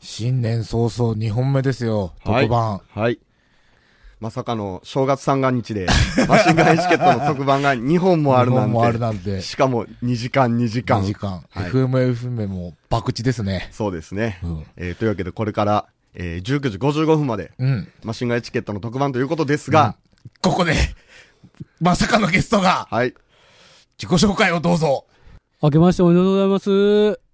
新年早々2本目ですよ、はい特番。はい。まさかの正月三が日で、マシンガンエチケットの特番が2本もあるなんて。日本もあるなんて。しかも2時間2時間。2時間。はい FM、FM も爆打ですね。そうですね。うんえーというわけでこれから、えー19時55分まで、うん。マシンガンエチケットの特番ということですが、ここで、まさかのゲストが、はい。自己紹介をどうぞ。明けましておめでとうございます。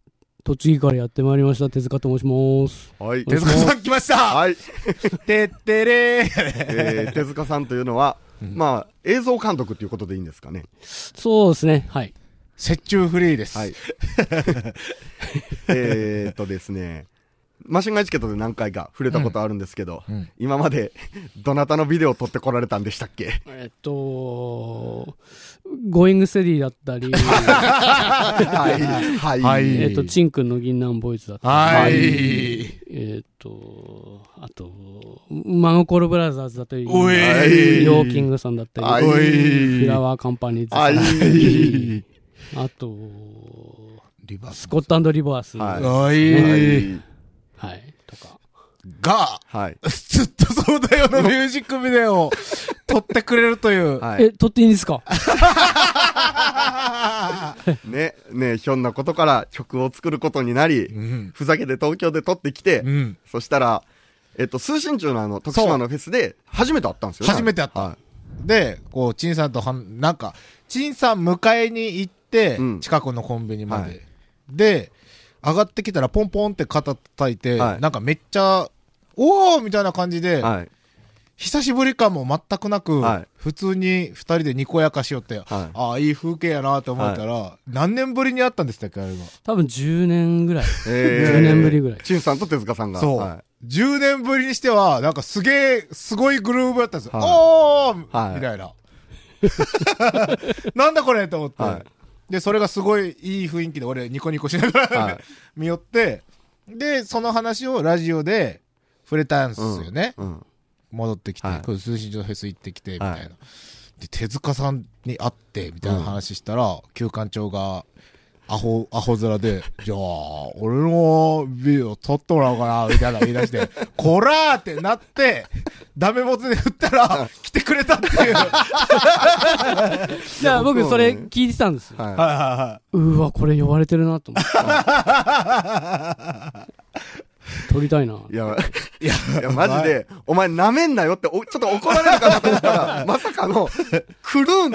栃木からやってまいりました、手塚と申します。はい。手塚さん来ましたはい。てってれーえー手塚さんというのは、まあ、映像監督ということでいいんですかね。そうですね、はい。雪中フリーです。はい。えーっとですね、マシンガンエチケットで何回か触れたことあるんですけど、うん。うん今まで どなたのビデオを撮ってこられたんでしたっけ？えっと、ゴーイングステディだったり、はい。はい。はい。えっと、チンくんの銀杏ボーイズだったり、はい。えっと、あと、マノコールブラザーズだったり、おい。はいヨーキングさんだったり、はいおい。フラワーカンパニーズさんはい。あと、リバース。スコットリバース、はい。はおい、い。とか。が、はい。ずっとそうだよのミュージックビデオを撮ってくれるという。はい。え、撮っていいんですか？ね、ね、ひょんなことから曲を作ることになり、うん。ふざけて東京で撮ってきて、うん。そしたら、えっと、通信中のあの、徳島のフェスで、初めて会ったんですよね。初めて会ったはで、こう、チンさんとはん、なんか、チンさん迎えに行ってうん、近くのコンビニまで。はいで、上がってきたらポンポンって肩叩いて、はいなんかめっちゃ、おーみたいな感じで、い。はい。久しぶり感も全くなく、はい普通に二人でにこやかしよって、はいああ、いい風景やなって思ったら、何年ぶりに会ったんでしたっけ、あれが？多分10年ぐらい。え10年ぶりぐらい。チンさんと手塚さんが。そう、は10年ぶりにしては、なんかすげえ、すごいグルーブやったんですよ。はいおー、はいみたいな。なんだこれと思って、はいで、それがすごいいい雰囲気で俺ニコニコしながら、はい 見よって、で、その話をラジオで触れたんですい。よね。うん。戻ってきて、はい通信上フェス行ってきて、みたいな。はいで、手塚さんに会って、みたいな話したら、旧館長が、アホ、アホ面で、じゃあ、俺のビデオ撮ってもらおうかな、みたいな言い出して、こらーってなって、ダメ元で振ったら、来てくれたっていう。はいじゃあ僕それ聞いてたんですよ。ははいはうわ、これ呼ばれてるなと思って。撮りたいな。い。いや、い。いや、いや、マジで、お前舐めんなよって、おちょっと怒られるかなと思ったら、まさかの、くるん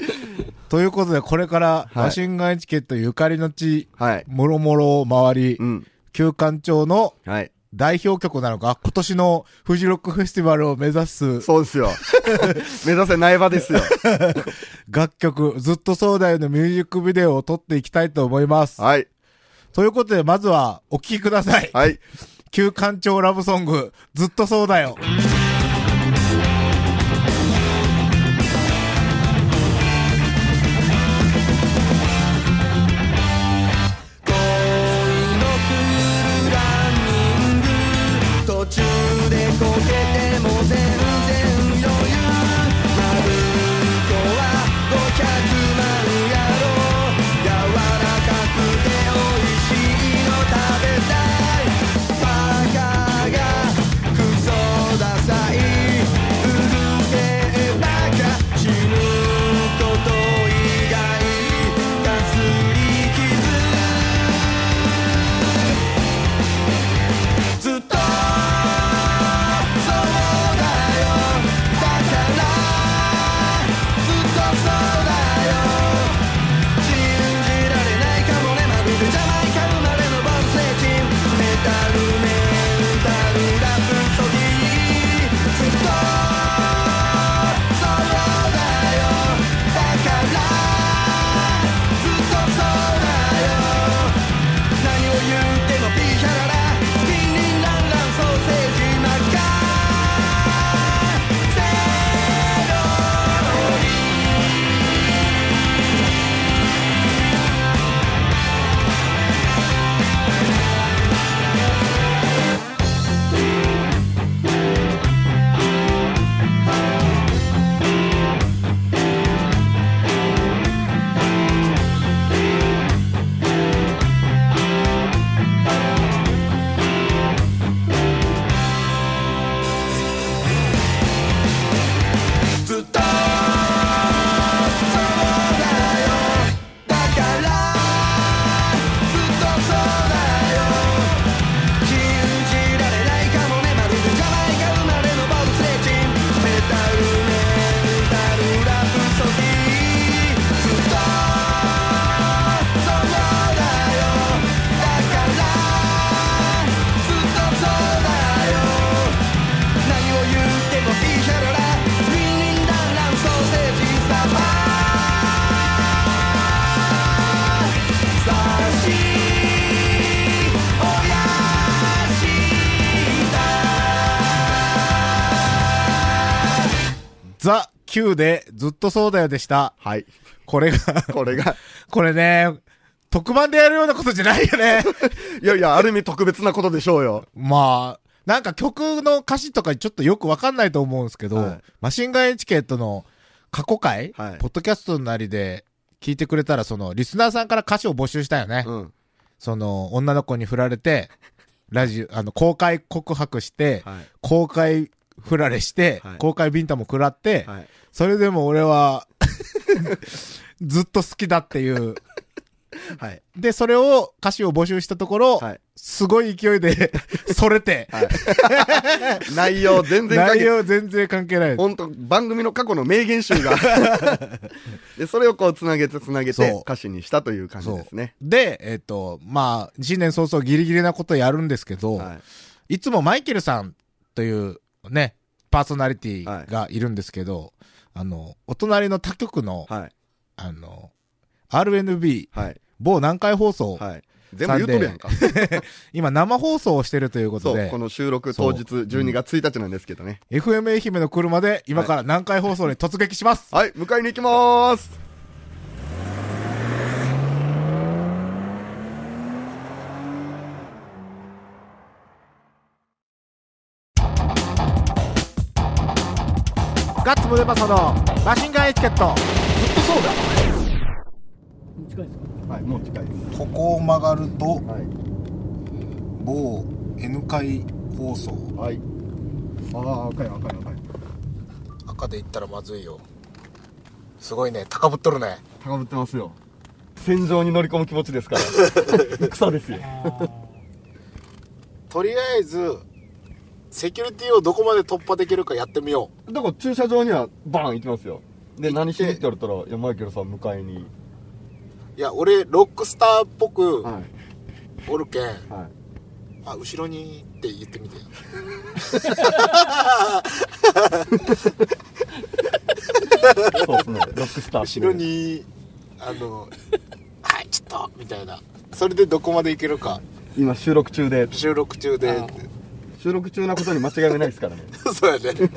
ということで、これから、はいマシンガンエチケットゆかりの地、はい。もろもろを回りう、ん。旧館長のはい。代表曲なのか、今年のフジロックフェスティバルを目指すそうですよ。目指せ苗場ですよ。楽曲、ずっとそうだよのミュージックビデオを撮っていきたいと思います。はい。ということで、まずはお聴きください。はい。旧館長ラブソング、ずっとそうだよ。9で、ずっとそうだよでした。はい。これがこれが。これね、特番でやるようなことじゃないよね。いやいや、ある意味特別なことでしょうよ。まあ、なんか曲の歌詞とかちょっとよくわかんないと思うんですけど、はい、マシンガンエチケットの過去回、はい、ポッドキャストなりで聞いてくれたら、その、リスナーさんから歌詞を募集したよね。うん、その、女の子に振られて、ラジオ、あの、公開告白して、はい、公開振られして、はい公開ビンタも食らって、はい。それでも俺は、ずっと好きだっていう。はい。で、それを、歌詞を募集したところ、はい。すごい勢いで、それて、はい。内容全然関内係容全然関係ない。本当番組の過去の名言集が。で、それをこう、つなげてつなげて歌詞にしたという感じですね。で、えっ、と、まあ、新年早々ギリギリなことやるんですけど、はい。いつもマイケルさんというね、パーソナリティがいるんですけど、あの、お隣の他局の、はい。あの、RNB、はい。某南海放送、はい。全部言うとるやんか。今生放送をしてるということそう、でこ、の収録当日12月1日なんですけどね。FM 愛媛の車で今から南海放送に突撃します。はい、迎えに行きまーす。ガッツムデパソのマシンガンエチケット。ずっとそうだ。近いですか？はい、もう近いです。ここを曲がると、はい。某 N 海放送。はい。ああ、赤い赤い赤い。赤で行ったらまずいよ。すごいね、高ぶっとるね。高ぶってますよ。戦場に乗り込む気持ちですから。戦ですよ。とりあえず、セキュリティをどこまで突破できるかやってみよだから駐車場にはバーン行きますよ。で、何しにって言われたら、いや、マイケルさん迎えに。う。いや、俺、ロックスターっぽくはい。おるけん、はい。あ、後ろにって言ってみて。そうですね。ロックスター。後ろ。に、あの、はい、ちょっと、みたいな。それでどこまでいけるか。今収録中で、収録中で。収録中なことに間違いはないですからね。そうやね。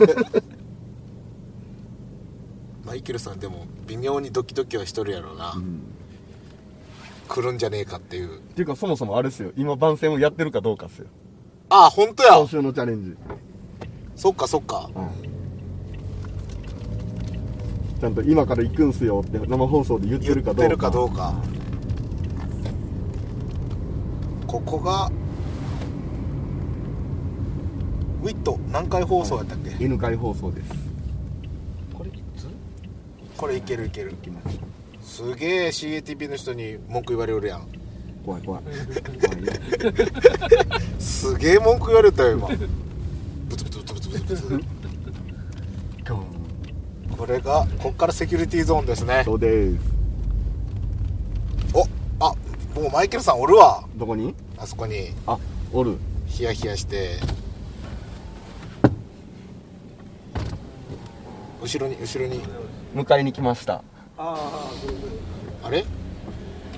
マイケルさんでも微妙にドキドキはしとるやろうな。来るんじゃねえかっていう。っていうか、そもそもあれですよ。今番宣をやってるかどうかですよ。あ、本当や今。週のチャレンジ。そっかそっか。ちゃんと今から行くんすよって生放送で言って言るかどうか。ってるかどうか。ここが、ウィット何回放送やったっけ、N 会放送です。これいつ？これいけるいける。行きます。すげえ CATV の人に文句言われるやん。怖い怖い。怖いよ。すげえ文句言われたよ今。ブツブツブツブツブツブツ。これがこっからセキュリティゾーンですね。そうです。おあもうマイケルさんおるわ。どこに？あそこに。あ、おる。ヒヤヒヤして後ろに後ろに。迎えに来ました。あれ？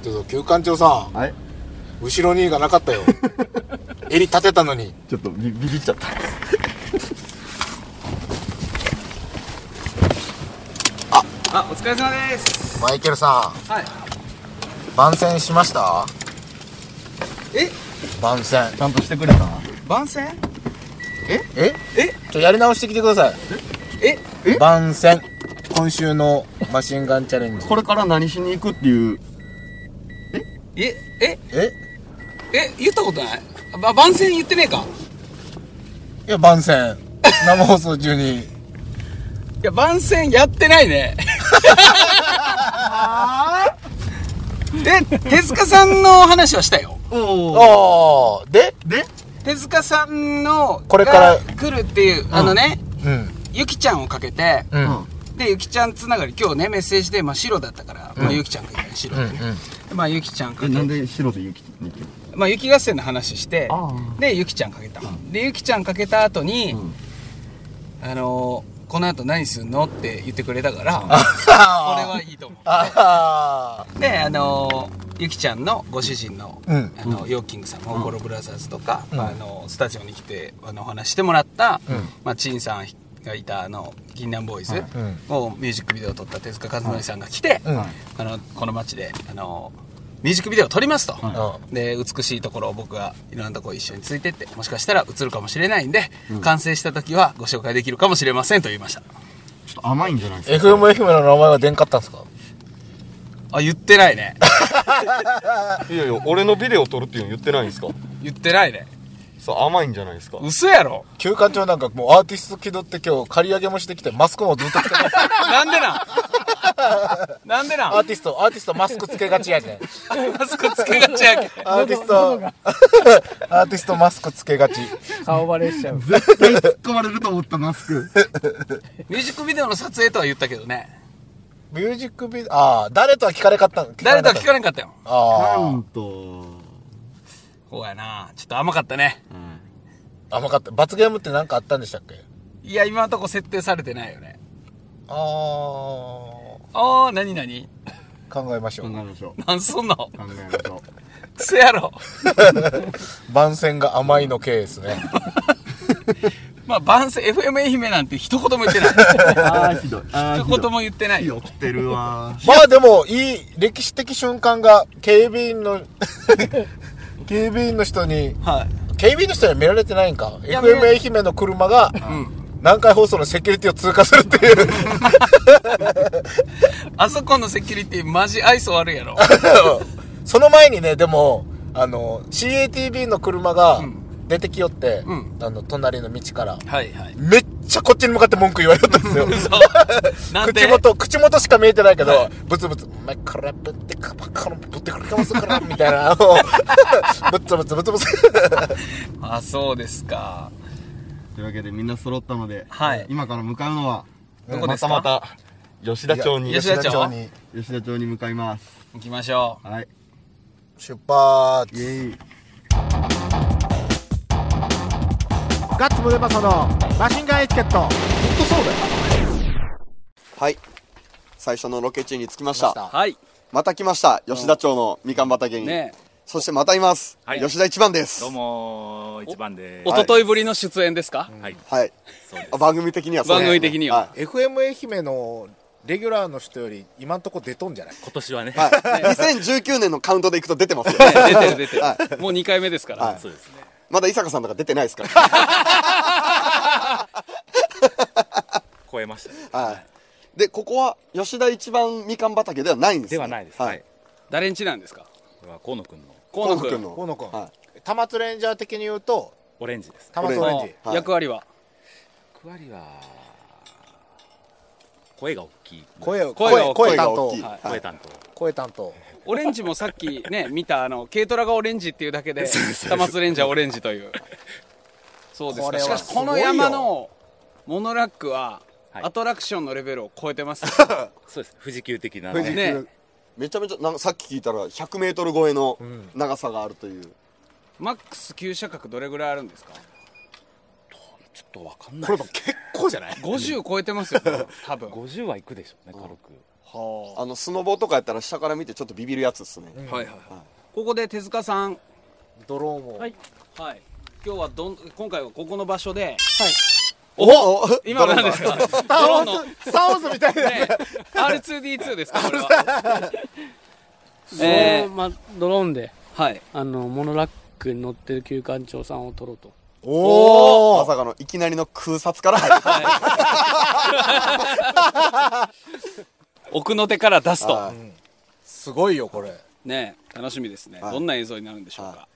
ちょっと旧館長さん。はい。後ろにがなかったよ。襟立てたのに。ちょっとビビビっちゃった。あ！お疲れ様です。マイケルさん。はい。番宣しました？え？番宣。ちゃんとしてくれた？番宣？え？え？ちょやり直してきてください。ええ？番宣。今週のマシンガンチャレンジ。これから何しに行くっていう？え？え？え？え？言ったことない？ば番宣言ってねえか？いや番宣。生放送中に。いや番宣やってないね。え手塚さんの話はしたよ。おお。ああで？で手塚さんのこれから。が来るっていう、あのね。うんゆきちゃんをかけてでゆきちゃんつながり今日ねメッセージで、まあ、白だったから、まあ、ゆきちゃんがいたね白で、でまあゆきちゃんかえ、けなんで白で雪に行くまあ、雪合戦の話してあでゆきちゃんかけた、でゆきちゃんかけた後に、あのーこの後何すんのって言ってくれたからこれはいいと思う。あであのーゆきちゃんのご主人の,、うん。あのヨーキングさんモーゴロブラザーズとか、うん。あのスタジオに来てあのお話してもらった、うん。まあ、陳さんがいたあの銀杏ボーイズんをミュージックビデオを撮った手塚和則さんが来て、うん。あのこの街であのミュージックビデオを撮りますと、うで美しいところを僕がいろんなところ一緒についてってもしかしたら映るかもしれないんで、完成した時はご紹介できるかもしれませんと言いました。ちょっと甘いんじゃないですか？FM 愛媛の名前は出んかったんですか？あ言ってないね。いやいや俺のビデオ撮るっていうの言ってないんですか？言ってないねそう甘いんじゃないですか。嘘やろ。休館長なんかもうアーティスト気取って今日借り上げもしてきてマスクもずっとつけてます。なんでなん？なんでなん？アーティストアーティストマスクつけがちやねマスクつけがちやけん。アーティスト アーティストマスクつけがち。顔バレしちゃう。突っ込まれると思ったマスク。ミュージックビデオの撮影とは言ったけどね。ミュージックビデオああ誰とは聞かれかった誰とは聞かれれんかったよ。あなんとそうやな。ちょっと甘かったね。あ甘かった。罰ゲームって何かあったんでしたっけ？いや今のとこ設定されてないよね。あああ何何？あ考えましょう。考えましょう。なんすんの？考えましょクソやろ 番宣が甘いの系ですね。まあ番宣 FM 愛媛なんて一言も言ってない。ああひどい。あ一言も言ってないよ。酔ってるわまあでもいい歴史的瞬間が警備員の警備員の人にはい。警備員の人には見られてないんか？や FM 愛媛の車がうん。南海放送のセキュリティを通過するっていう。あそこのセキュリティマジ愛想悪いやろ。その前にねでもあの CATV の車がん出てきよって、うん。あの隣の道から。はいはい。めっちゃこっちに向かって文句言われよったんですよ。口元口元しか見えてないけど、ブツブツ「お前これぶってかばっかのぶってくるかもするから」みたいな。のをブツブツブツブツ。あそうですか。というわけでみんな揃ったので、はい。今から向かうのはどこですか？またまた吉田町に。吉田町。に。吉田町に向かいます。行きましょはい。出発。イエイガッツムデパソのマシンガンエチケット。ずっとそうだよ。はい。最初のロケ地に着きました。うはい。また来ました。吉田町のみかん畑に、ねそしてまたいます、はい。吉田一番です。どうも一番でおとといぶりの出演ですか、はい。はい。番組的にはそう番組的には。FM 愛媛のレギュラーの人より今んとこ出とんじゃない？今年はね。はい、はい、2019年のカウントでいくと出てますよ。ね出てる出てる、はもう2回目ですから、はい。そうですねまだ伊坂さんとか出てないですから。超えましたね。はい。でここは吉田一番みかん畑ではないんです、ね、ではないです。ははい。い誰んちなんですか？これは河野くんの。河野君河野君の河野君は多摩レンジャー的に言うとオレンジです。多摩オレンジ。はい。役割は？役割は声が大きい。声を声が声が大きい。はい。声担当。声担当オレンジもさっきね 見たあの軽トラがオレンジっていうだけでタマツレンジャーオレンジという。そうです。しかしこの山のモノラックははい。アトラクションのレベルを超えてます、そうです。富士急的な富士急。ね。めちゃめちゃなんかさっき聞いたら 100m 超えの長さがあるという、マックス急車角どれぐらいあるんですか？ちょっとわかんない。ですこれも結構じゃない？50超えてますよ多分。50はいくでしょうね軽く。はあ。のスノボとかやったら下から見てちょっとビビるやつですね、あはいはいはい。ここで手塚さん。ドローンを。はい。はい。今日はどん今回はここの場所で。お 今何ですか？スター・ウォーズスター・ウォーズみたいな。ね。R2D2 ですか？これは。えーまあ、ドローンではい。あのモノラックに乗ってる旧館長さんを撮ろうと。おおまさかのいきなりの空撮から入る 奥の手から出すと。はい。すごいよこれ。ね楽しみですね、はい。どんな映像になるんでしょうか、は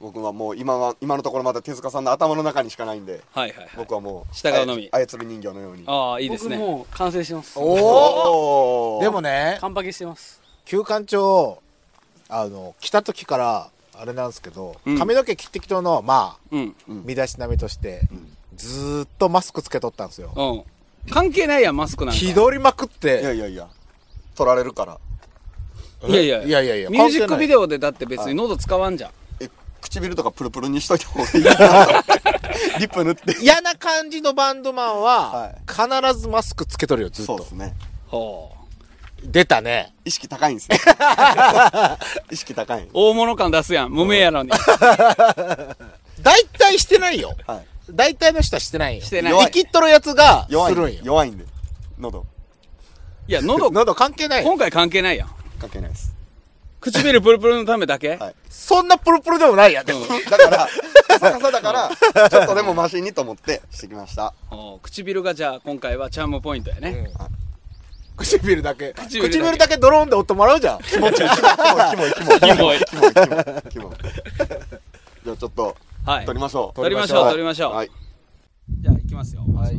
僕はもう今は今のところまだ手塚さんの頭の中にしかないんではい、はいはい。僕はもう従うのみ。操操り人形のように。ああいいですね。僕もう完成してます。おお でもね完パケしてます。旧館長あの来た時からあれなんですけど、うん。髪の毛切ってきとのまあうん。身だしなみとして、ずーっとマスクつけとったんですよ、うん関係ないやんマスクなんか。気取りまくっいてやいやいや。取られるから。いやいやいや。いやいやミュージックビデオオでだって別に喉使わんじゃん。え唇とかプルプルにしといた方がいいな リップ塗って。嫌な感じのバンドマンは、はい。必ずマスクつけとるよずっと。そうですね。ほう。出たね。意識高いんですね。意識高い大物感出すやん無名やのに。大体してないよ。はい大体の人はしてないよ。してない生きっとるやつが弱いんでするんよ。弱いんで喉いや、喉、喉関係ないよ。今回関係ないやん。関係ないです唇プルプルのためだけ？はいそんなプルプルでもないやん。でも。だからカサカサだからちょっとでもマシにと思ってしてきましたお唇がじゃあ今回はチャームポイントやね。唇だけ。唇だけ唇だけドローンで音もらうじゃん。気持ちいいキモいキモいキモいキモい。キモいキモいキモいじゃあちょっとはい。撮りましょう撮りましょう、はい撮りましょう。はいじゃあ行きますよ。はい。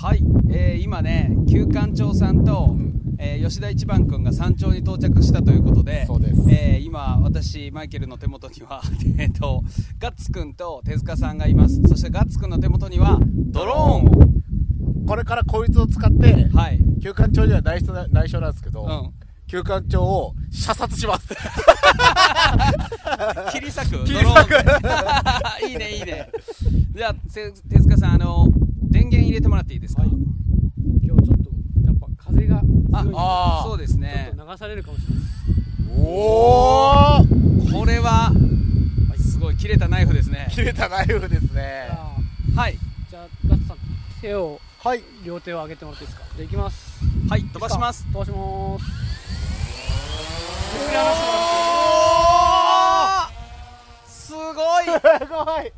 はい。えー、今ね、旧館長さんと、えー吉田一番君が山頂に到着したということで、そうですえー今、私、マイケルの手元には、えっと、ガッツ君と手塚さんがいます。そしてガッツ君の手元には、ドローンを。これからこいつを使って、はい。休館長には内緒な内緒なんですけど、うん。休館長を射殺します。切り裂く。切り裂く。ドローン。いいねいいね。じゃあせ手塚さんあの電源入れてもらっていいですか、今日ちょっとやっぱ風が強いんであそうですね。ちょっと流されるかもしれない。おーこれはすごい切れたナイフですね。切れたナイフですね。はい。じゃあガッツさん手をはい。両手を上げてもらっていいですか？じゃあいきます。はい飛ばします。飛ばしますすごい。すごい。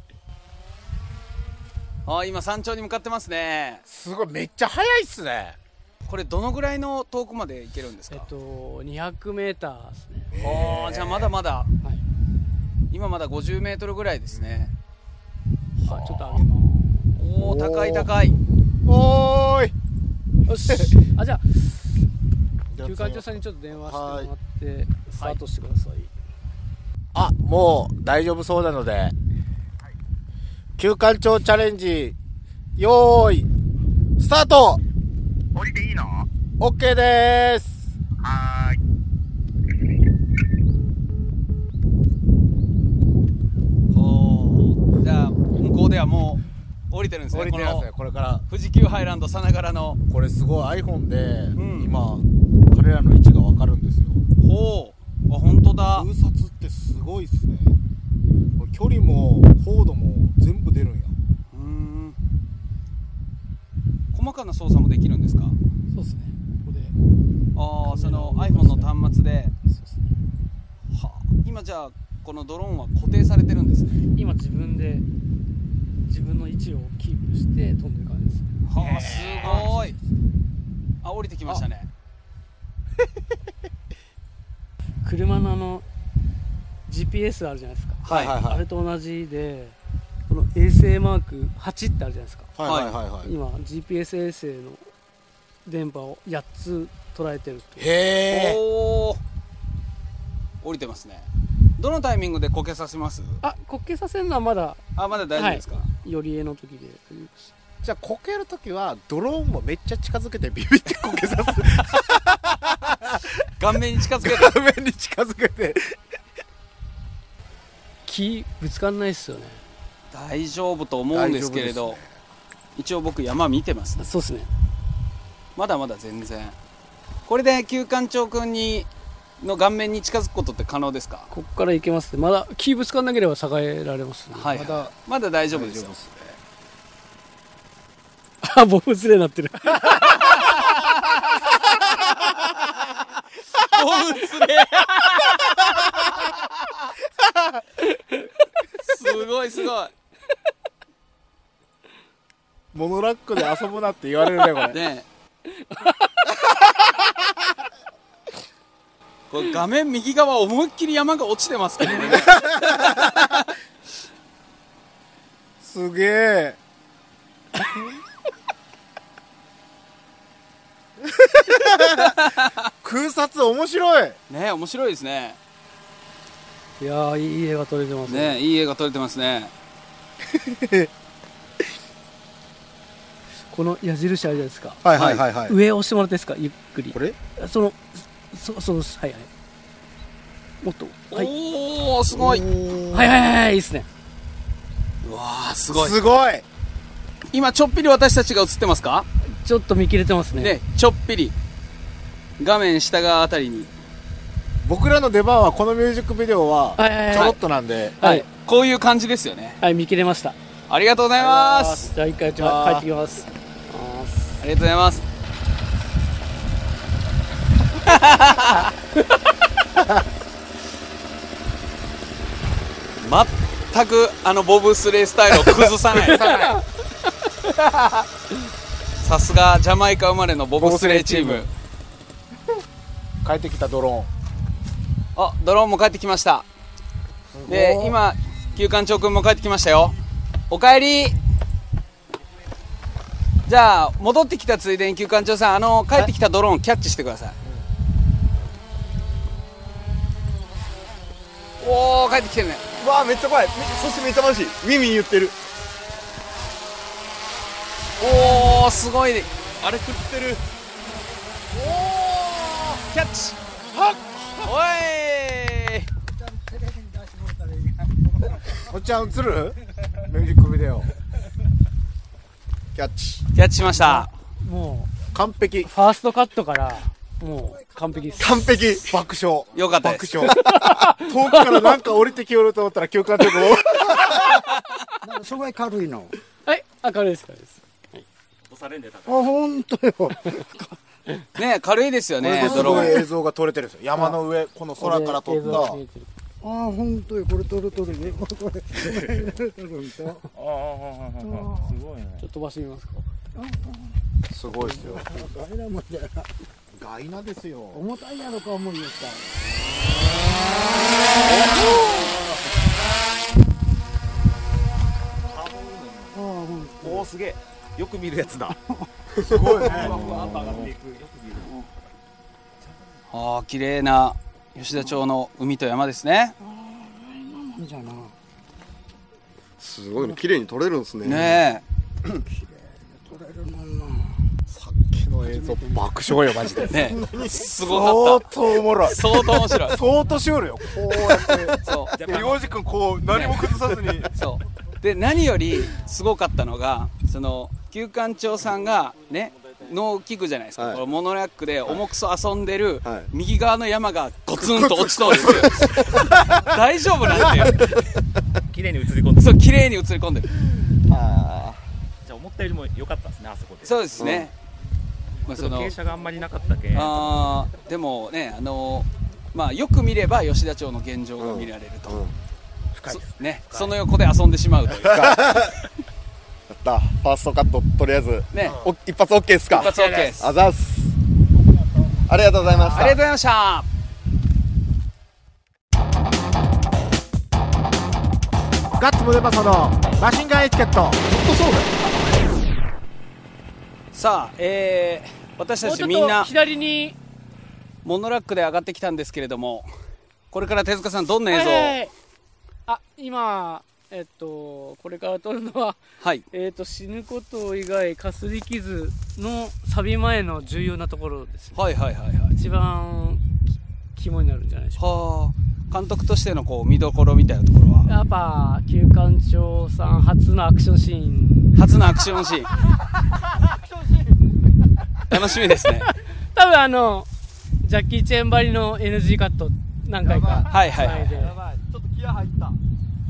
あ今山頂に向かってますね。すごい、めっちゃ速いっすね。これどのぐらいの遠くまで行けるんですか、えっと200メーターですね。おーじゃあまだまだ。はい。今まだ50メートルぐらいですね。はいちょっと上げまおお高い高い。おーい。すよし。あじゃあ休館長さんにちょっと電話してもらってスタートしてください。あ、もう大丈夫そうなので、休館長チャレンジ、よーい、スタート。降りていいの !OK でーす。はーい。じゃあ向こうではもう降りてるんですね。降りてますね、これから。富士急ハイランドさながらの。これすごい iPhone で、ん。今、彼らの位置がわかるんですよ。ほう。あ本当だ。空撮ってすごいっすね。これ距離も高度も全部出るんや。うーん。細かな操作もできるんですか？そうですね。ここで。ああその iPhone の端末で。そうですね。はあ。今じゃあこのドローンは固定されてるんですね。今自分で自分の位置をキープして飛んでる感じですね。はあすごい。あ降りてきましたね 車のあの GPS あるじゃないですか。はいはいはい。あれと同じでこの衛星マーク8ってあるじゃないですか。はいはいはいはい。今 GPS 衛星の電波を8つ捉えてるとへー。おお降りてますね。どのタイミングでこけさせます？あ滑稽させるのはまだあまだ大丈夫ですか、よりえの時でじゃあこけるときはドローンもめっちゃ近づけてビビってこけさす 顔面に近づける画面に近づけて。木ぶつかんないっすよね。大丈夫と思うんですけれど、大丈夫です一応僕山見てますね。そうっすね。まだまだ全然。これで旧館長君にの顔面に近づくことって可能ですか？ここから行けますね。まだ木ぶつかんなければ下えられますね。はい、まだまだ大丈夫ですよ。あボブスレーになってるボブスレーすごいすごい。モノラックで遊ぶなって言われるねこれねえ。これ画面右側思いっきり山が落ちてますけどね。すげえ 空撮面白い。ねえ面白いですね。いやーいい絵が撮れてますね。えいい絵が撮れてますね。この矢印あるじゃないですか。はいはいはいはい、上押してもらっていいですか？ゆっくり。これ？そのそそうですはいはい。もっと。はい。おおすごい。はいはいはいはいいいっすね。うわーすごい。すごい。今ちょっぴり私たちが映ってますか？ちょっと見切れてますね。ねちょっぴり画面下側あたりに。僕らの出番はこのミュージックビデオははいはいはい。ちょろっとなんで、はい。こういう感じですよね。はい見切れました。ありがとうございます。じゃあ一回じゃあ。帰ってきます。ありがとうございます。全くあのボブスレースタイルを崩さない。さすがジャマイカ生まれのボブスレーチーム帰ってきたドロあドローンも帰ってきました。で今旧館長君も帰ってきましたよ。おかえり。じゃあ戻ってきたついでに旧館長さんあの帰ってきたドローンキャッチしてください。おお帰ってきてるね。うわあめっちゃ怖い。みそしてめっちゃ楽しい。ウィンウィン言ってる。おおすごい。ねあれ食ってるキャッチ。おい。ーンおっちゃん映る？ミュージックビデオ。キャッチ。キャッチしました。も完璧。うファーストカットからもう完璧です。完璧。爆笑。よかったです。爆笑。遠くからなんか降りてきよると思ったら休館長もすごい軽いの。はい明るいです明るい。ですあ、本当よ。ね軽いですよねすごい映像が撮れてるんですよ山の上この空から撮っ見えてるあ、本当よ。これ取る取るね。これ、これ、取るんだ。ちょっと飛ばしてみますかたすごいですよガイナもんじゃなガイナですよ重たいやろか思うんですか。ああ、ほんと。おおすげえよく見るやつだ。すごいね。ああ綺麗な吉田町の海と山ですね。いいじゃな。すごいの綺麗に撮れるんですね。ね取れるもんな。さっきの映像爆笑よマジで。えねえ。すごかっ相当おもろい。た相当面白い。相当シュールよこうやって。そう。で洋二君こう何も崩さずにそうで何よりすごかったのがその旧館長さんがね農機具じゃないですか、はい。このモノラックで重くそ遊んでる、はい。右側の山がゴツンと落ちそうです。よ大丈夫なんていう綺麗に映り込んでそう綺麗に映り込んでる。あじゃあ思ったよりも良かったですねあそこで。そうですね、まあ、その傾斜があんまりなかったけん。あーでもねあのまあよく見れば吉田町の現状が見られると、うん深いですそね。その横で遊んでしまうというか。やった。ファーストカットとりあえず。ね。お一発 OK ですか？一発 OK です。あざっす。ありがとうございました。ありがとうございました。ガッツムデパソのマシンガンエチケット。さあえー私たちみんなと左に。モノラックで上がってきたんですけれどもこれから手塚さんどんな映像をはいはいはいあ今えっとこれから撮るのははい。えっと死ぬこと以外かすり傷のサビ前の重要なところですはいはいはいはい。一番き肝になるんじゃないでしょうはあ。監督としてのこう見どころみたいなところは？かやっぱ旧館長さん初のアクションシーン。初のアクションシーン。楽しみですね。多分あのジャッキー・チェンばりの NG カット何回かはいはいはい繋で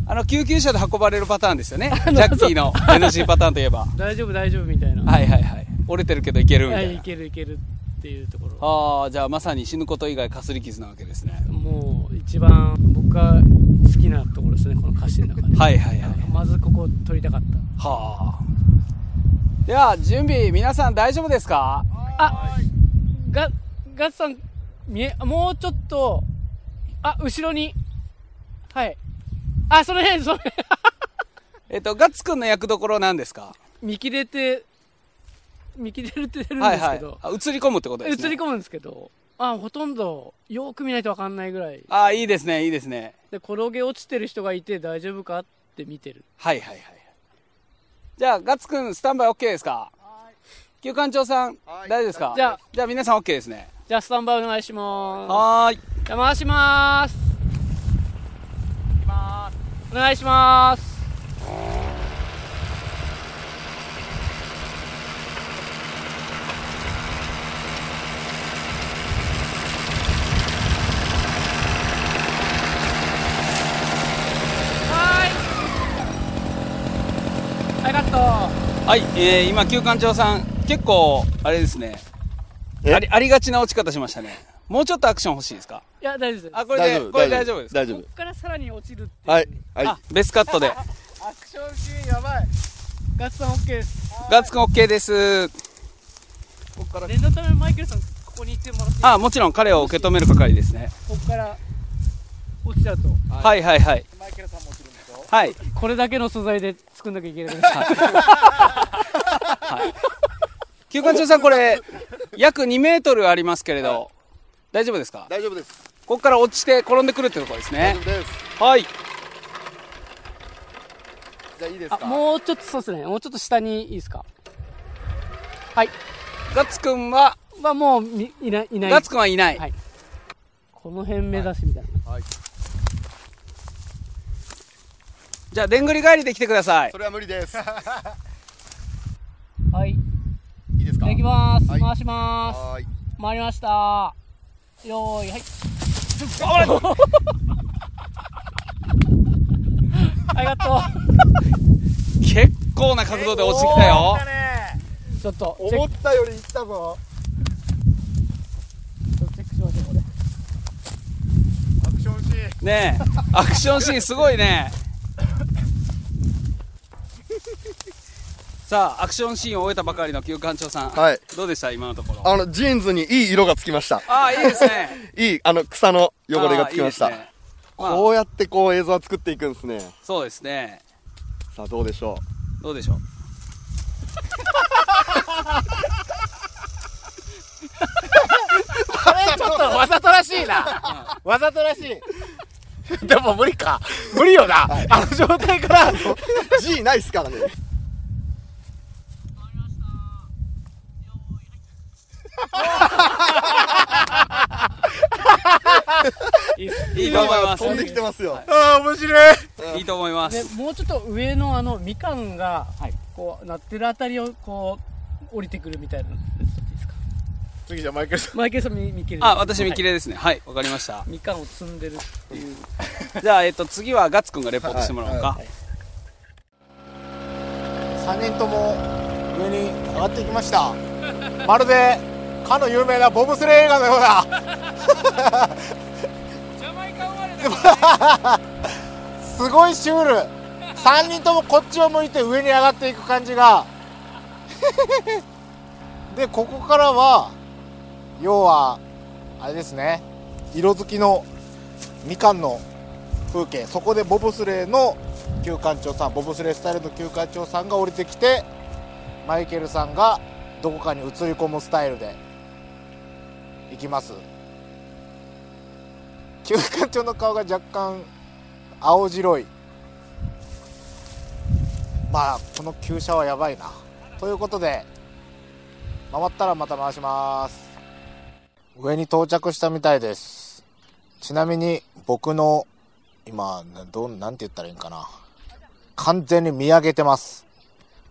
あの救急車で運ばれるパターンですよね。ジャッキーの NG パターンといえば。大丈夫大丈夫みたいな。はいはいはい。折れてるけどいけるみたはいいなけるいけるっていうところ。ああじゃあまさに死ぬこと以外かすり傷なわけですね。もう一番僕が好きなところですねこの歌詞の中で。はいはいはいまずここ撮りたかった。はあ。では準備皆さん大丈夫ですか？あガガッツさん見えもうちょっとあ後ろにはい。あその辺その辺。えっとガッツくんの役どころなんですか？見切れて見切れるってるんではいはい。すけど、あ映り込むってことですね。映り込むんですけど。あほとんどよく見ないと分かんないぐらい。ああいいですねいいですね。で転げ落ちてる人がいて大丈夫かって見てる。はいはいはいじゃあガッツくんスタンバイ OK ですか？旧館長さん大丈夫ですか？じゃあ。じゃあ皆さん OK ですね。じゃあスタンバイお願いします。はーい。じゃあ回しますお願いします。はい、えー、今、旧館長さん、結構、あれですね。あり、ありがちな落ち方しましたね。もうちょっとアクション欲しいですか？いや大丈夫です。あこれでこれで大丈夫ですか？大丈夫。こっからさらに落ちるっていう。はいはい。あベスカットで。アクションシーンやばい。ガッツさん OK です。ガッツくん OK です。こっから。念のためマイケルさんここに行ってもらっていいあもちろん彼を受け止める係ですね。こっから。落ちちゃうと。はいはいはい。マイケルさんも落ちるんでしょはい。これだけの素材で作んなきゃいけないです。旧館長さんこれ約2メートルありますけれど大丈夫ですか？大丈夫です。ここから落ちて転んでくるってところですね。大丈夫です。はい。じゃあいいですか？あもうちょっとそうですね。もうちょっと下にいいですか？はい。ガッツくんは？まあもうみいないいない。ガッツくんはいない、はい。この辺目指しみたいな、じゃあでんぐり返りで来てください。それは無理です。はい。いいですか？できます、はい。回します。はーい。回りましたよーいはい。あ りがと結構な角度で落ちてきたよ。うちょっとチェックったよりいったぞ。ちょっとチェックしましょうこれ。アクションシーン。ねえ。アクションシーンすごいねさあアクションシーンを終えたばかりの旧館長さん、はい。どうでした？今のところ。あのジーンズにいい色がつきました。ああいいですね。いいあの草の汚れがつきました。こうやってこう映像は作っていくんですね。そうですね。さあどうでしょどうでしょう？これちょっとわざとらしいな。わざとらしい。でも無理か。無理よな、あの状態から。う G ないっすからねいいと思います。飛んできてますよ。ああ面白い。いいと思います。でもうちょっと上のあのみかんがこうなってるあたりをこう降りてくるみたいな次じゃあマイケルさん。マイケルさん見見切れあ私見切れ、れですね。はいわかりました。みかんを積んでるっていう。じゃあ、えっと、次はガッツくんがレポートしてもらおうか、3人とも上に上がってきました。まるでかの有名なボブスレー映画のような。すごいシュール。3人ともこっちを向いて上に上がっていく感じが。でここからは要はあれですね。色づきのみかんの風景。そこでボブスレーの旧館長さんボブスレースタイルの旧館長さんが降りてきてマイケルさんがどこかに映り込むスタイルで行きます。旧館長の顔が若干青白い。まあこの旧車はやばいな。ということで回ったらまた回します。上に到着したみたいです。ちなみに僕の今などなんて言ったらいいんかな。完全に見上げてます。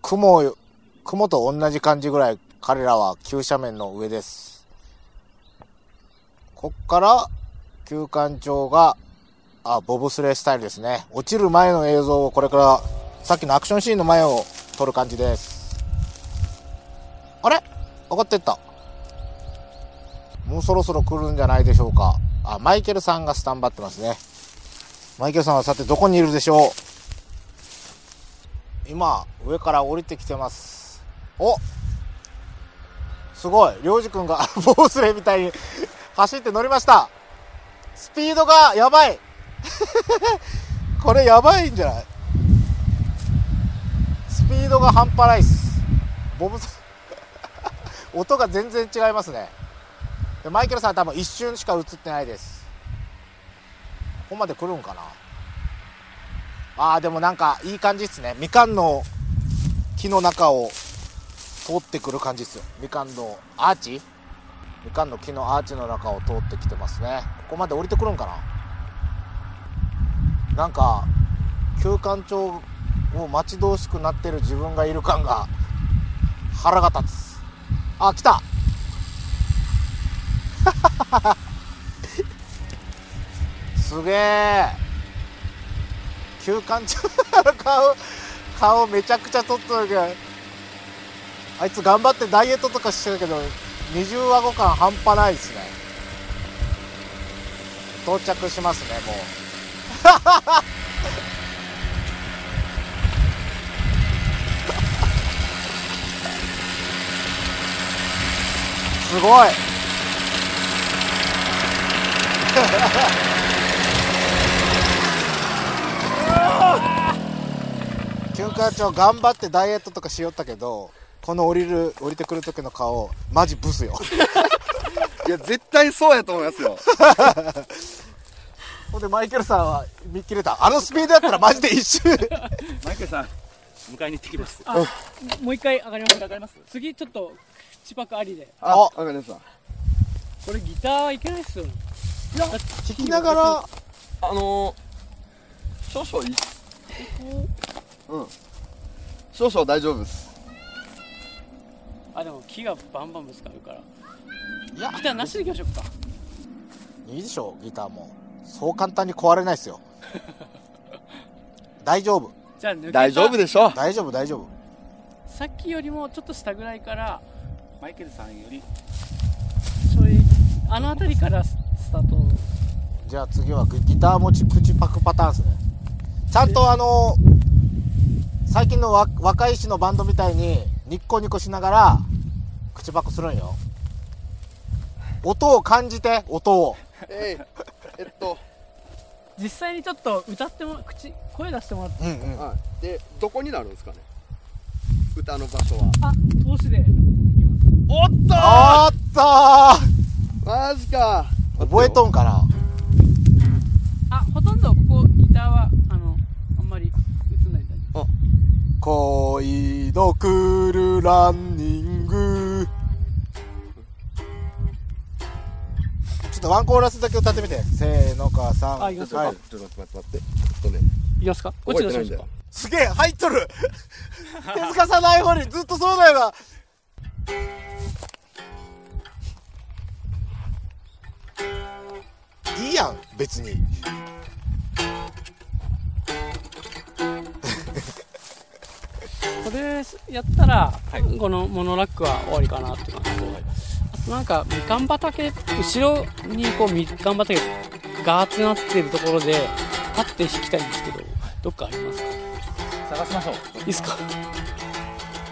雲雲と同じ感じぐらい彼らは急斜面の上です。こっから旧館長があボブスレースタイルですね。落ちる前の映像をこれからさっきのアクションシーンの前を撮る感じです。あれ？上がってった。もうそろそろ来るんじゃないでしょうか。あマイケルさんがスタンバってますね。マイケルさんはさてどこにいるでしょう。今上から降りてきてます。お！すごい。良二君が ボブスレーみたいに走って乗りました。スピードがやばい。これやばいんじゃない？スピードが半端ないっす。ボブ 音が全然違いますね。でマイケルさんは多分一瞬しか映ってないです。ここまで来るんかな？あーでもなんかいい感じですね。みかんの木の中を通ってくる感じですよ。みかんのアーチ？みかんの木のアーチの中を通ってきてますね。ここまで降りてくるんかな？なんか旧館長を待ち遠しくなってる自分がいる感が 腹が立つ。あ来た！すげえ。旧館長の 顔顔めちゃくちゃ撮っとるけどあいつ頑張ってダイエットとかしてるけど二重顎感半端ないですね。到着しますねもう。すごい。休館長頑張ってダイエットとかしよったけどこの降りる降りてくる時の顔マジブスよ いや、絶対そうやと思いますよ。ほんでマイケルさんは見切れたあのスピードやったらマジで一周 マイケルさん迎えに行ってきますあもう一回上がります上がります次ちょっと口パクありであ、わかりました。これギターいけないっすよねいや弾きながらあのー、少々いいっす。うん。少々大丈夫です。あでも木がバンバンぶつかるから。いや。ギターなしでいきましょうか。いいでしょギターも。そう簡単に壊れないですよ。大丈夫。じゃあ抜けた。大丈夫でしょ。大丈夫大丈夫。さっきよりもちょっと下ぐらいからマイケルさんよりちょいあの辺りからススタート。じゃあ次はギター持ち口パクパターンですね。ちゃんとあの最近のわ若い氏のバンドみたいにニッコニコしながら口パクするんよ。音を感じて音を。えい、えっと、実際にちょっと歌っても口声出してもらって。うんうん。はい。で、どこになるんですかね？歌の場所は。あ投資でいきます。おっとあったマジか。ー覚えとんかな？あほとんどここギターはあのあんまり映んないんで大丈恋の来るランニング。ちょっとワンコーラスだけ歌ってみて。せーのかさん。あいきますはい。ちょっと待って待って待って。ちょっとね、夫いきますかこっち出しましょうか？すげえ入っとる。手塚さない方にずっとそうだよな。いいやん別にこれやったら、このモノラックは終わりかなって感じで、あとなんかみかん畑後ろにこうみかん畑がガーッてなってるところでパッて弾きたいんですけどどっかありますか？探しましょう。いいですか？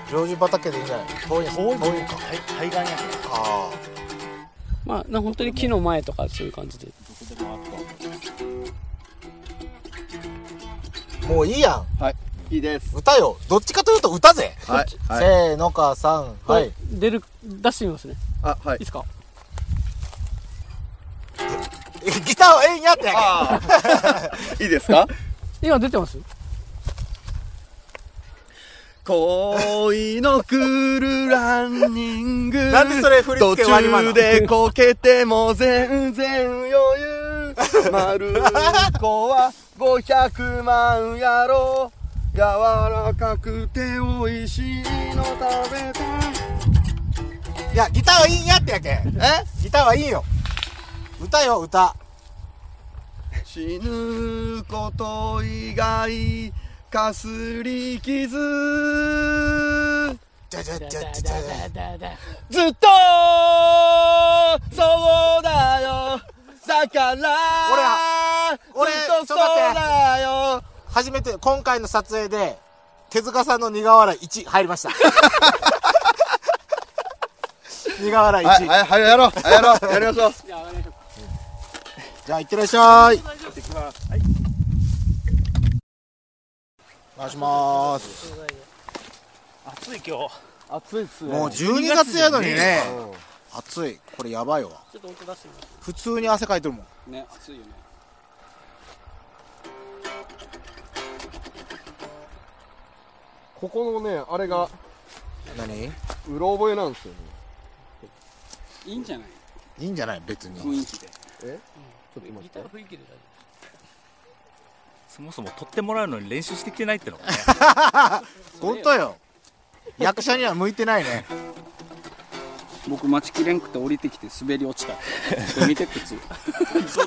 常時畑でいいんじゃない？遠いんす遠いんか。対岸やけあまあな本当に木の前とかそういう感じで。どこで回ったあもういいやん。はい。いいです。歌よ。どっちかというと歌ぜ、はい。はい。せーのかさん。はい。出る出してみますね。あ、はい。いいで。すか？ギターはええんやってやけ。あー。いいですか？今出てます？恋の来るランニング。なんでそれ振り付け割りまんの？途中でこけても全然余裕。丸子は500万やろ柔らかくて美味しいの食べたい。いやギターはいいんやってやけ。え？ギターはいいよ。歌よ歌。死ぬこと以外かすり傷。ずっとそうだよ。だから俺ずっとそうだよ初めて今回の撮影で手塚さんの苦笑い1入りました。苦笑い1、はいはいはいやろうはいやろうやりましょう。じゃあいってらっしゃい。お願いします。暑い今日。暑いっすね。もう12月やのにね。暑い。これやばいわ。ちょっと音出してみます。普通に汗かいてるもん。ね暑いよねここのねあれが何？うろ覚えなんですよね。いいんじゃない？いいんじゃない？別に。雰囲気で。ちょっと今ギターの雰囲気で大丈そもそも撮ってもらうのに練習してきてないってのがね。本当よ。役者には向いてないね。僕待ちきれんくて降りてきて滑り落ちた。見て靴夫ず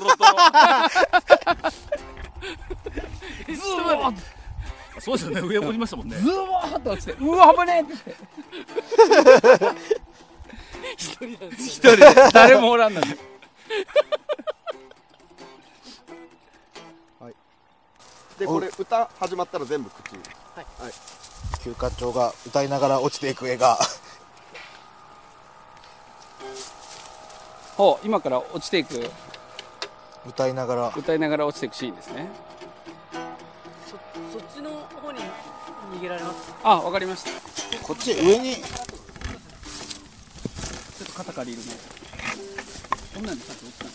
ーっそうですよね。上降りましたもんね。ズワーッと落ちてうわ危ねえって一人で。誰もおらんのに。でこれ歌始まったら全部口休館長が歌いながら落ちていく映画。ほう今から落ちていく。歌いながら。歌いながら落ちていくシーンですねげられます。あわかりました。ちこっち上に。ょっと肩借りるね。こんなんでさっき落ちた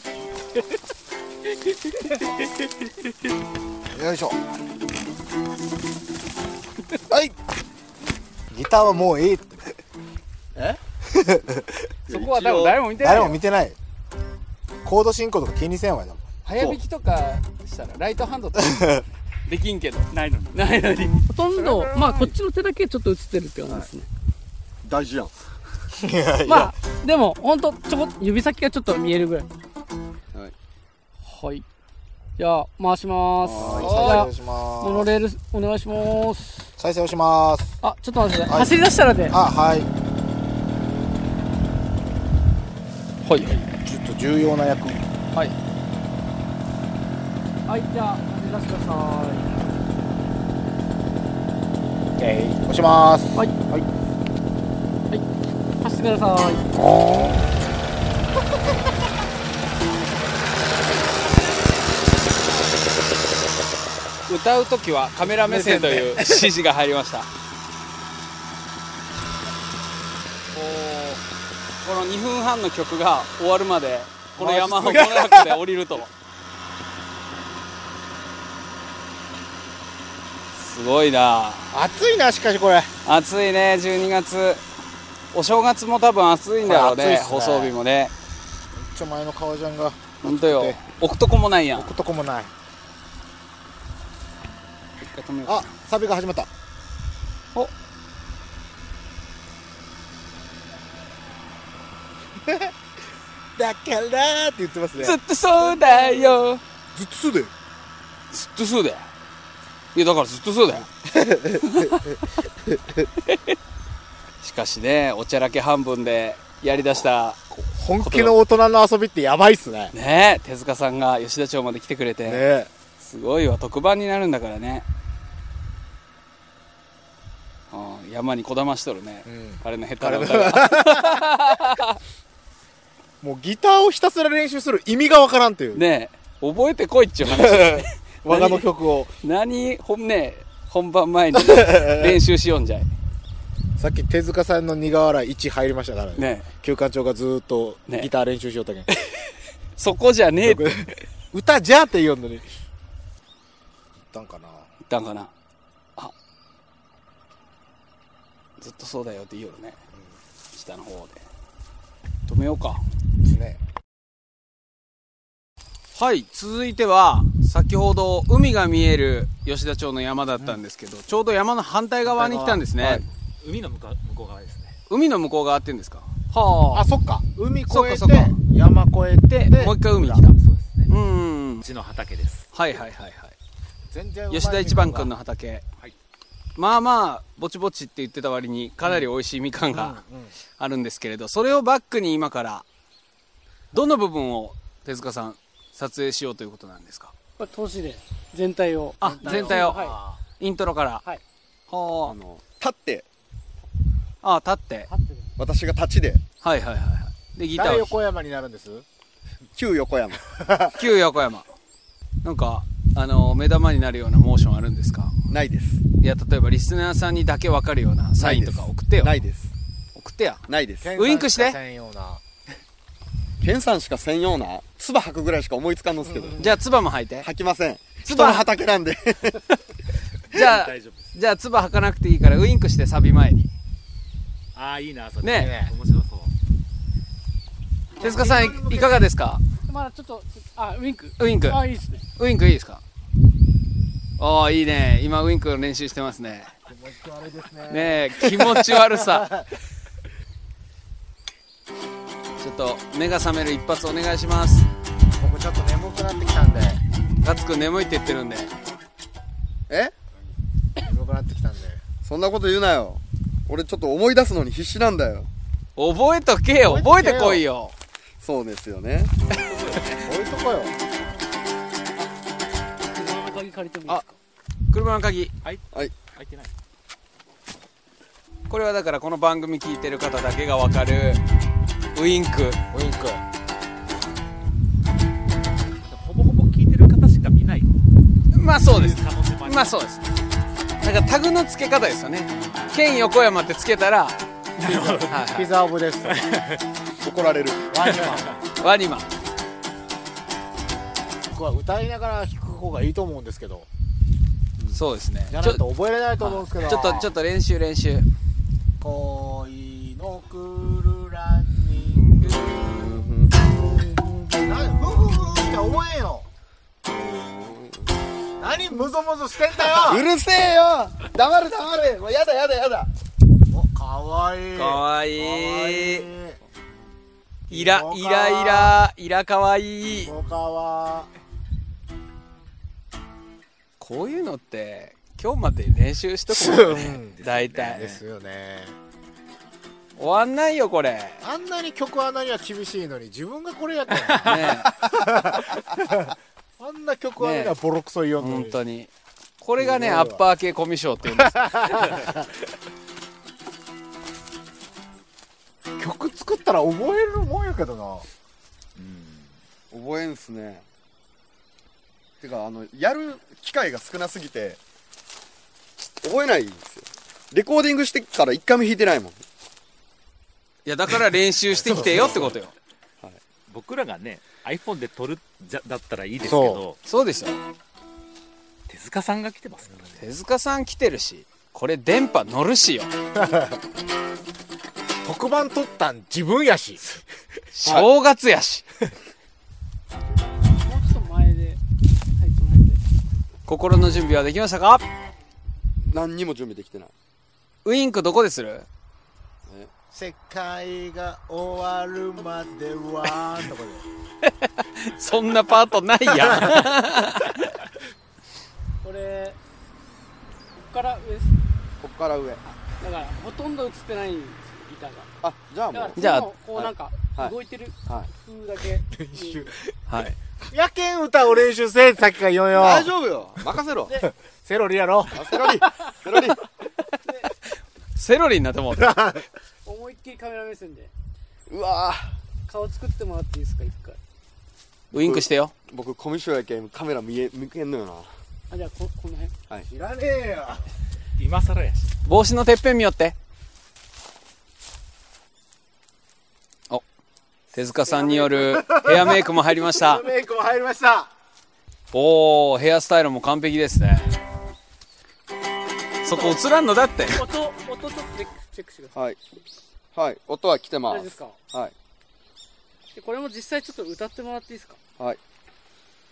の。よいしょ。はい。ギターはもういいって。そこは多分誰も見てない誰よも見てない。コード進行とか気にせんわよ。早弾きとかしたらライトハンドとか できんけど。ないのに。ないのに。ほとんどまあこっちの手だけちょっと映ってるって感じですね、大事やん。まあでもほんとちょこ指先がちょっと見えるぐらい。はい。はい。じゃあ回します。はい。じゃあ再生しまモノすレールお願いします。再生をします。あちょっと待って、はい。走り出したらで。あはい。はい。ちょっと重要な役。はいはいじゃあ走り出してくださ OK 押します。はい。はい。い。走ってください。歌う時はカメラ目線という指示が入りました。おー。この2分半の曲が終わるまでこの山をこの中で降りるとすごいな。暑いなしかしこれ。暑いね12月。お正月も多分暑いんだろうね放送日もね。ちょ前の革ジャンが。本当よ。置くとこもないやん。置くとこもない。あサビが始まった。お。だからって言ってますね。ずっとそうだよ。ずっとそうだよ。ずっとそうだよいやだからずっとそうだよ。しかしねおちゃらけ半分でやりだした本気の大人の遊びってやばいっすね。ね手塚さんが吉田町まで来てくれて、ね。すごいわ特番になるんだからね。うん山にこだましとるね、ん。彼の下手な歌が。もうギターをひたすら練習する意味がわからんっていう、ねえ覚えてこいっちゅう話 我がの曲を。何本ね本番前に 練習しよんじゃい。さっき手塚さんの苦笑い1入りましたからね。ね。休館長がずーっとね。ギター練習しよったけん、そこじゃねえって。歌じゃって言おんのに。言ったんかな。たんかな。あ。ずっとそうだよって言うよね、下の方で。止めようか。ですねはい続いては先ほど海が見える吉田町の山だったんですけど、ちょうど山の反対側に来たんですね、はい。海の向か向こう側ですね。海の向こう側って言うんですか？はあ。そっか。海越えそっかそってか。山越えてでもう一回海に来たそうですね。うんうんうん。うちの畑です。はいはいはいはい。全然吉田一番君の畑、はい。まあまあぼちぼちって言ってた割にかなり美味しいみかんがあるんですけれどそれをバックに今からどの部分を手塚さん撮影しようということなんですか？これ投資で全体を。あ全体を。はイントロから。はい。はあの立って。ああ立って。い立ってる私が立ちで。はいはいはいはい。でギター横山になるんです？旧横山。旧横山。なんかあの目玉になるようなモーションあるんですか？ないです。いや例えばリスナーさんにだけ分かるようなサインとか送ってよ。ないです。送ってや。ないです。ウインクして。専用なケンさんしか専用な唾吐くぐらいしか思いつかんのですけど。じゃあ唾も吐いて。吐きません。人唾の畑なんで。じゃあじゃあ唾吐かなくていいからウインクしてサビ前に。ああいいなそれ。ね。面白そう。手塚さんいいかがですか？まだちょっとあウインク。ウインク。あいいですね。ウインクいいですか？ああいいね。今ウインクの練習してますね。ね。え気持ち悪さ。ちょっと目が覚める一発お願いします。僕ちょっと眠くなってきたんで。ガッツくん眠いって言ってるんで。え？くなってきたんで。そんなこと言うなよ。俺ちょっと思い出すのに必死なんだよ。覚えとけよ。覚えてこいよ。そうですよね。置いとこよ。車の鍵借りてもいいですか？車の鍵。はい。開い。てない。これはだからこの番組聞いてる方だけがわかるウインク。ウインク。ほぼほぼ聞いてる方しか見ない。まあそうです。まあそうです。だからタグの付け方ですよね。県横山って付けたらはいはピザオブです。怒られる。ワニマン。いワニマン。僕は歌いながら弾く方がいいと思うんですけど。そうですね。じゃちょないと覚えれないと思うんですけど。ちょっとちょっと練習練習。恋のクルランニング何ふふふって覚えよ何ムゾムゾしてん。だようるせえよ黙れ黙れもうやだやだやだおかわいいかわいかわいいイライライライラかわいいかわこういうのって今日まで練習しとくもん。ね大体ですよね終わんないよこれ。ねあんなに曲穴には厳しいのに自分がこれやったの あんな曲穴にはボロクソ言おんのに。本当に。これがねアッパー系コミュ障っていうんです。曲作ったら覚えるもんやけどな。覚えんすね。てかあのやる機会が少なすぎて覚えないんですよ。レコーディングしてから一回も弾いてないもんいやだから練習してきてよってことよ。僕らがね iPhone で撮るじゃだったらいいですけど。そう。ですよ手塚さんが来てますからね。手塚さん来てるしこれ電波乗るしよ。特番撮ったん自分やし。正月やし。もうちょっと前で入ってもらって。心の準備はできましたか？何にも準備できてない。ウインクどこでする？世界が終わるまでは とかで。そんなパートないやん。これこっから上ですこっから上。だからほとんど映ってないんですよギターが。あじゃあもう。じゃあこうなんかはい。動いてるはい風だけ。はい。やけん歌を練習せさっきから言うよ。大丈夫よ。任せろ。セロリやろ。あセロリ。セロリ。セロリになってもうきりカメラ目線で。うわ顔作ってもらっていいですか一回。ウインクしてよ。ー僕コミュ障やけんカメラ見え向けんのよな。あじゃあここの辺。知らねえよ。今更やし。帽子のてっぺん見よって。お。手塚さんによる ヘアメイクも入りました。メイクも入りました。おおヘアスタイルも完璧ですね。そこ映らんのだって。音音ちょっとチェックチェックしてくださはいはい音は来てま丈夫ですすか？はい。でこれも実際ちょっと歌ってもらっていいですか？はい。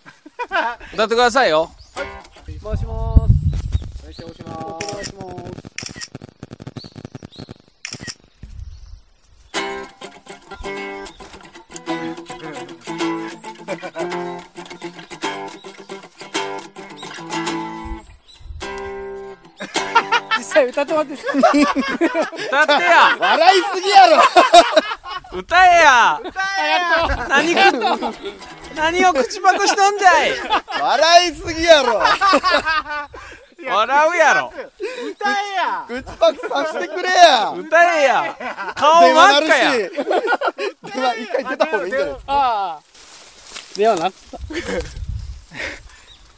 歌ってくださいよ。回します。よし押しまお願いします実際歌ってもらっていいですか？歌ってや。笑いすぎやろ。歌えや。何く 何を口パクしとんじゃい。笑いすぎやろ。笑うやろ。歌えや。口パクさせてくれや。歌えや。顔真っ赤や。し。電話一回出た方がいいんじゃないですか？ではなった。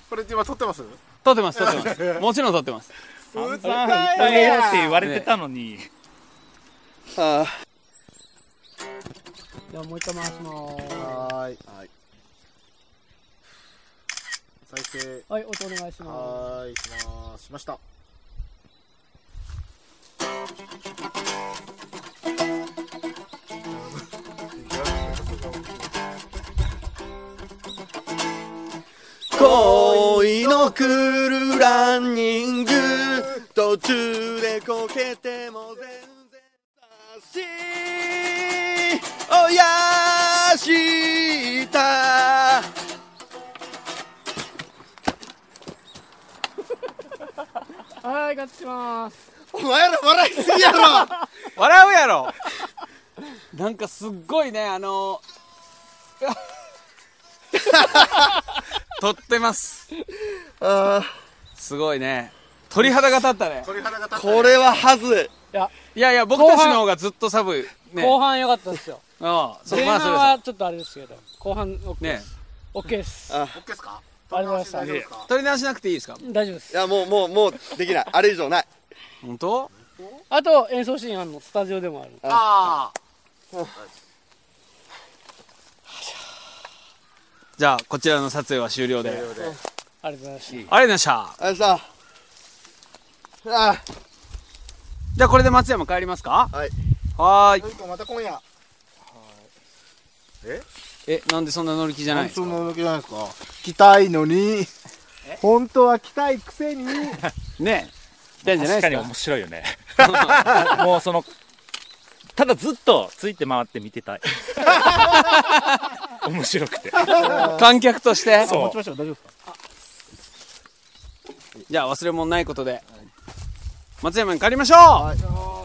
これ今撮ってます？撮ってます撮ってます。もちろん撮ってます歌歌えよって言われてたのに、はじゃあもう一回回します。はーい。はい再生。はい音お願いしまはーいします。しました。恋のクルランニング途中でこけても全然差しおやしたはい勝ます。お前ら笑いすぎやろ。笑うやろ。なんかすっごいねあの 撮ってます。あすごいね鳥肌が立ったね。ーこれははず。いや。いやいや僕たちの方がずっと寒いね。後半良かったですよ。ああそう前まあそれ半はちょっとあれですけど後半 OK ねです。OK です。あオッケーですか？ありがとうございまし取り直しなくていいですか？大丈夫です。いやもうもうもうできない。あれ以上ない。本当？あと演奏シーンあるのスタジオでもある。あじゃあこちらの撮影は終了で。ありがとうありがとうございました。ございましたあじゃあこれで松山帰りますか？はい。はーいまた今夜。えなんでそんな乗り気じゃないんですか？本当の動きじゃないですか？来たいのに。本当は来たいくせに。ね来たんじゃない確かにですか面白いよね。もうそのただずっとついて回って見てたい。面白くて。観客として？そう。持ちましょう。大丈夫ですか？じゃあ忘れ物ないことで松山に帰りましょう。はい。